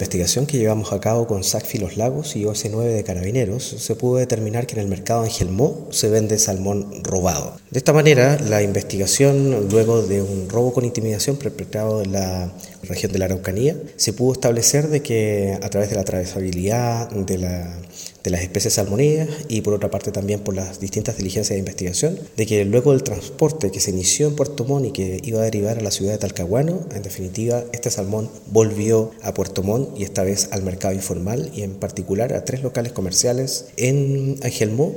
investigación que llevamos a cabo con SACFI Los Lagos y OS9 de Carabineros, se pudo determinar que en el mercado Angelmó se vende salmón robado. De esta manera, la investigación, luego de un robo con intimidación perpetrado en la región de la Araucanía, se pudo establecer de que a través de la atravesabilidad de, la, de las especies salmonídeas y por otra parte también por las distintas diligencias de investigación, de que luego del transporte que se inició en Puerto Montt y que iba a derivar a la ciudad de Talcahuano, en definitiva, este salmón volvió a Puerto Montt y esta vez al mercado informal y en particular a tres locales comerciales en Angelmó